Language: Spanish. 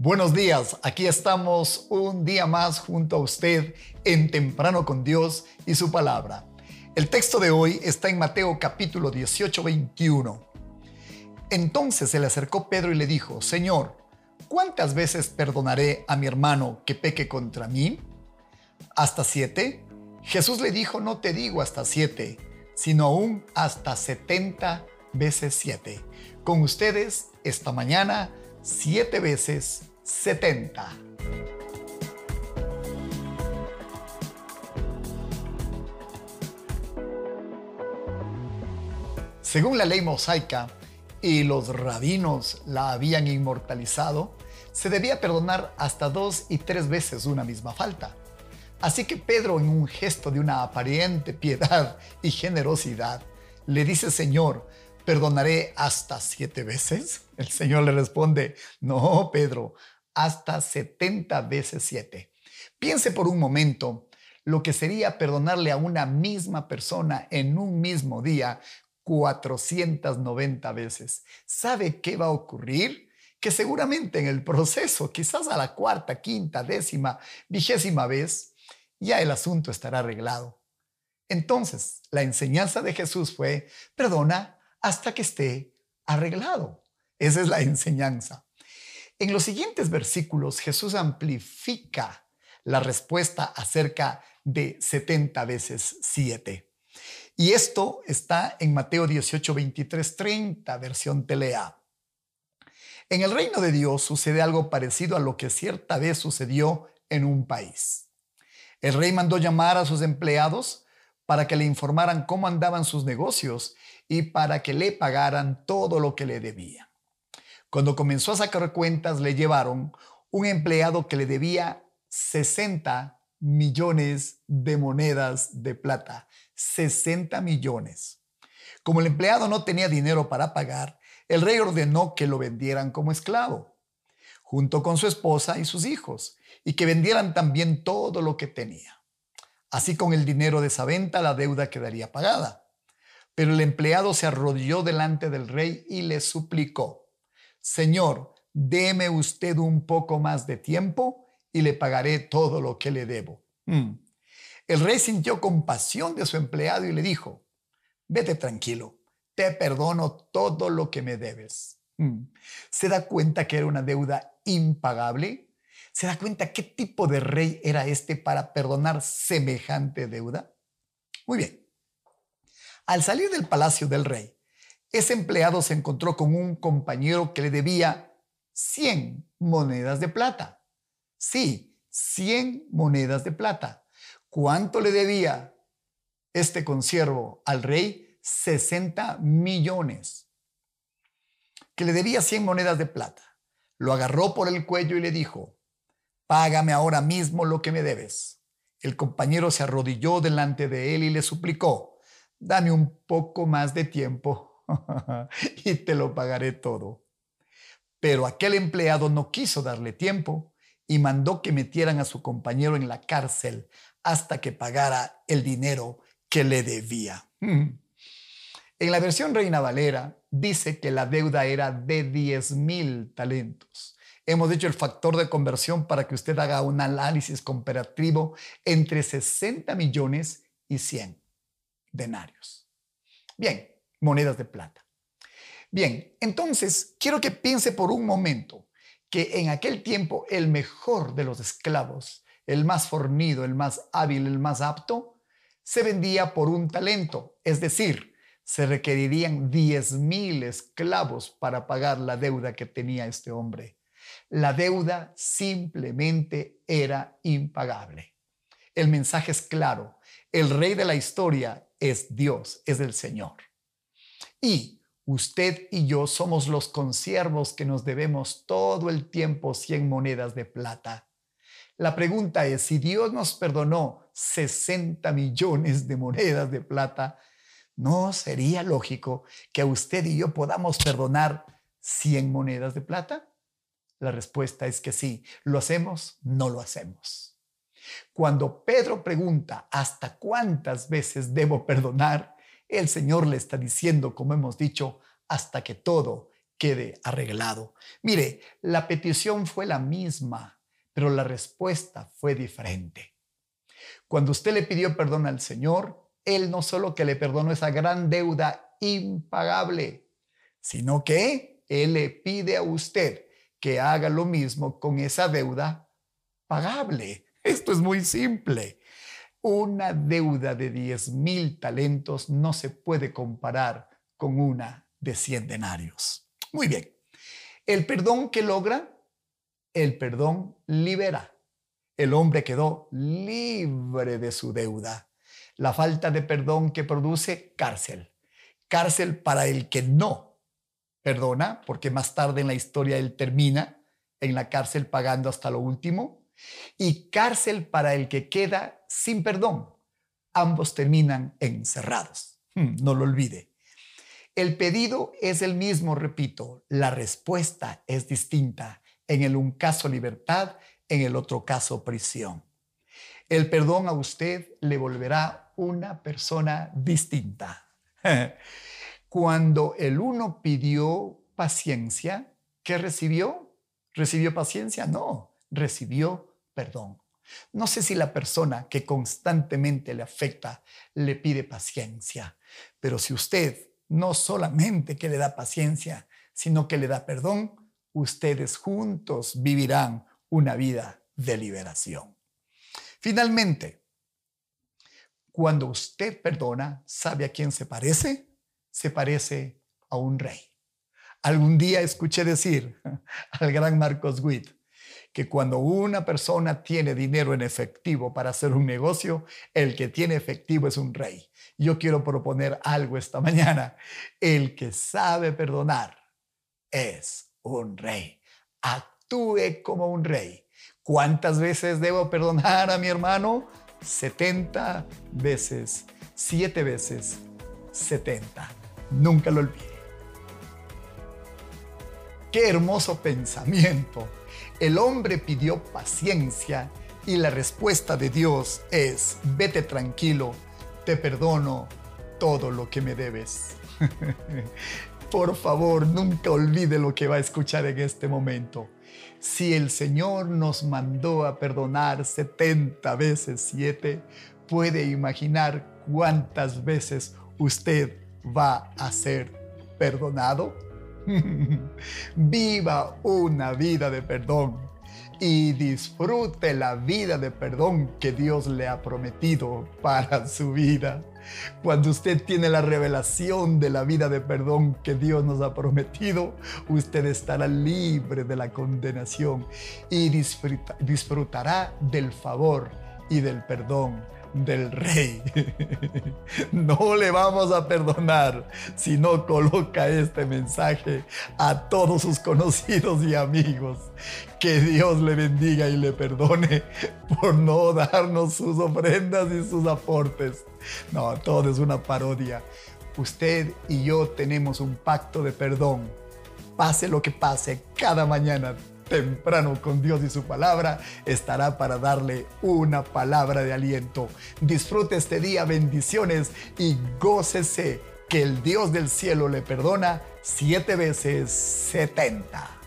Buenos días, aquí estamos un día más junto a usted en Temprano con Dios y su palabra. El texto de hoy está en Mateo capítulo 18, 21. Entonces se le acercó Pedro y le dijo, Señor, ¿cuántas veces perdonaré a mi hermano que peque contra mí? ¿Hasta siete? Jesús le dijo, no te digo hasta siete, sino aún hasta setenta veces siete. Con ustedes esta mañana, siete veces setenta. Según la ley mosaica, y los rabinos la habían inmortalizado, se debía perdonar hasta dos y tres veces una misma falta. Así que Pedro, en un gesto de una aparente piedad y generosidad, le dice, Señor, ¿perdonaré hasta siete veces? El Señor le responde, no, Pedro, hasta setenta veces siete. Piense por un momento lo que sería perdonarle a una misma persona en un mismo día 490 veces. ¿Sabe qué va a ocurrir? Que seguramente en el proceso, quizás a la cuarta, quinta, décima, vigésima vez, ya el asunto estará arreglado. Entonces, la enseñanza de Jesús fue, perdona hasta que esté arreglado. Esa es la enseñanza. En los siguientes versículos, Jesús amplifica la respuesta acerca de 70 veces 7. Y esto está en Mateo 18, 23, 30, versión Telea. En el reino de Dios sucede algo parecido a lo que cierta vez sucedió en un país. El rey mandó llamar a sus empleados para que le informaran cómo andaban sus negocios y para que le pagaran todo lo que le debía. Cuando comenzó a sacar cuentas, le llevaron un empleado que le debía 60 millones de monedas de plata. 60 millones. Como el empleado no tenía dinero para pagar, el rey ordenó que lo vendieran como esclavo, junto con su esposa y sus hijos, y que vendieran también todo lo que tenía. Así con el dinero de esa venta la deuda quedaría pagada. Pero el empleado se arrodilló delante del rey y le suplicó, Señor, deme usted un poco más de tiempo y le pagaré todo lo que le debo. Hmm. El rey sintió compasión de su empleado y le dijo, vete tranquilo, te perdono todo lo que me debes. Mm. ¿Se da cuenta que era una deuda impagable? ¿Se da cuenta qué tipo de rey era este para perdonar semejante deuda? Muy bien. Al salir del palacio del rey, ese empleado se encontró con un compañero que le debía 100 monedas de plata. Sí, 100 monedas de plata. ¿Cuánto le debía este consiervo al rey? 60 millones. Que le debía 100 monedas de plata. Lo agarró por el cuello y le dijo, págame ahora mismo lo que me debes. El compañero se arrodilló delante de él y le suplicó, dame un poco más de tiempo y te lo pagaré todo. Pero aquel empleado no quiso darle tiempo y mandó que metieran a su compañero en la cárcel hasta que pagara el dinero que le debía. En la versión Reina Valera dice que la deuda era de 10 mil talentos. Hemos dicho el factor de conversión para que usted haga un análisis comparativo entre 60 millones y 100 denarios. Bien, monedas de plata. Bien, entonces quiero que piense por un momento que en aquel tiempo el mejor de los esclavos el más fornido, el más hábil, el más apto, se vendía por un talento, es decir, se requerirían 10.000 esclavos para pagar la deuda que tenía este hombre. La deuda simplemente era impagable. El mensaje es claro, el rey de la historia es Dios, es el Señor. Y usted y yo somos los consiervos que nos debemos todo el tiempo 100 monedas de plata la pregunta es, si Dios nos perdonó 60 millones de monedas de plata, ¿no sería lógico que usted y yo podamos perdonar 100 monedas de plata? La respuesta es que sí. ¿Lo hacemos? No lo hacemos. Cuando Pedro pregunta, ¿hasta cuántas veces debo perdonar? El Señor le está diciendo, como hemos dicho, hasta que todo quede arreglado. Mire, la petición fue la misma, pero la respuesta fue diferente. Cuando usted le pidió perdón al Señor, Él no solo que le perdonó esa gran deuda impagable, sino que Él le pide a usted que haga lo mismo con esa deuda pagable. Esto es muy simple. Una deuda de 10 mil talentos no se puede comparar con una de 100 denarios. Muy bien. El perdón que logra, el perdón libera. El hombre quedó libre de su deuda. La falta de perdón que produce cárcel. Cárcel para el que no perdona, porque más tarde en la historia él termina en la cárcel pagando hasta lo último. Y cárcel para el que queda sin perdón. Ambos terminan encerrados. Hmm, no lo olvide. El pedido es el mismo, repito, la respuesta es distinta. En el un caso libertad, en el otro caso prisión. El perdón a usted le volverá una persona distinta. Cuando el uno pidió paciencia, ¿qué recibió? ¿Recibió paciencia? No, recibió perdón. No sé si la persona que constantemente le afecta le pide paciencia, pero si usted no solamente que le da paciencia, sino que le da perdón, ustedes juntos vivirán una vida de liberación. Finalmente, cuando usted perdona, ¿sabe a quién se parece? Se parece a un rey. Algún día escuché decir al gran Marcos Witt que cuando una persona tiene dinero en efectivo para hacer un negocio, el que tiene efectivo es un rey. Yo quiero proponer algo esta mañana. El que sabe perdonar es un rey. Actúe como un rey. ¿Cuántas veces debo perdonar a mi hermano? 70 veces, 7 veces, 70. Nunca lo olvide. Qué hermoso pensamiento. El hombre pidió paciencia y la respuesta de Dios es, vete tranquilo, te perdono todo lo que me debes. Por favor, nunca olvide lo que va a escuchar en este momento. Si el Señor nos mandó a perdonar 70 veces 7, puede imaginar cuántas veces usted va a ser perdonado. Viva una vida de perdón y disfrute la vida de perdón que Dios le ha prometido para su vida. Cuando usted tiene la revelación de la vida de perdón que Dios nos ha prometido, usted estará libre de la condenación y disfrutará del favor y del perdón del rey. No le vamos a perdonar si no coloca este mensaje a todos sus conocidos y amigos. Que Dios le bendiga y le perdone por no darnos sus ofrendas y sus aportes. No, todo es una parodia. Usted y yo tenemos un pacto de perdón. Pase lo que pase, cada mañana temprano con Dios y su palabra, estará para darle una palabra de aliento. Disfrute este día, bendiciones y gócese que el Dios del cielo le perdona siete veces setenta.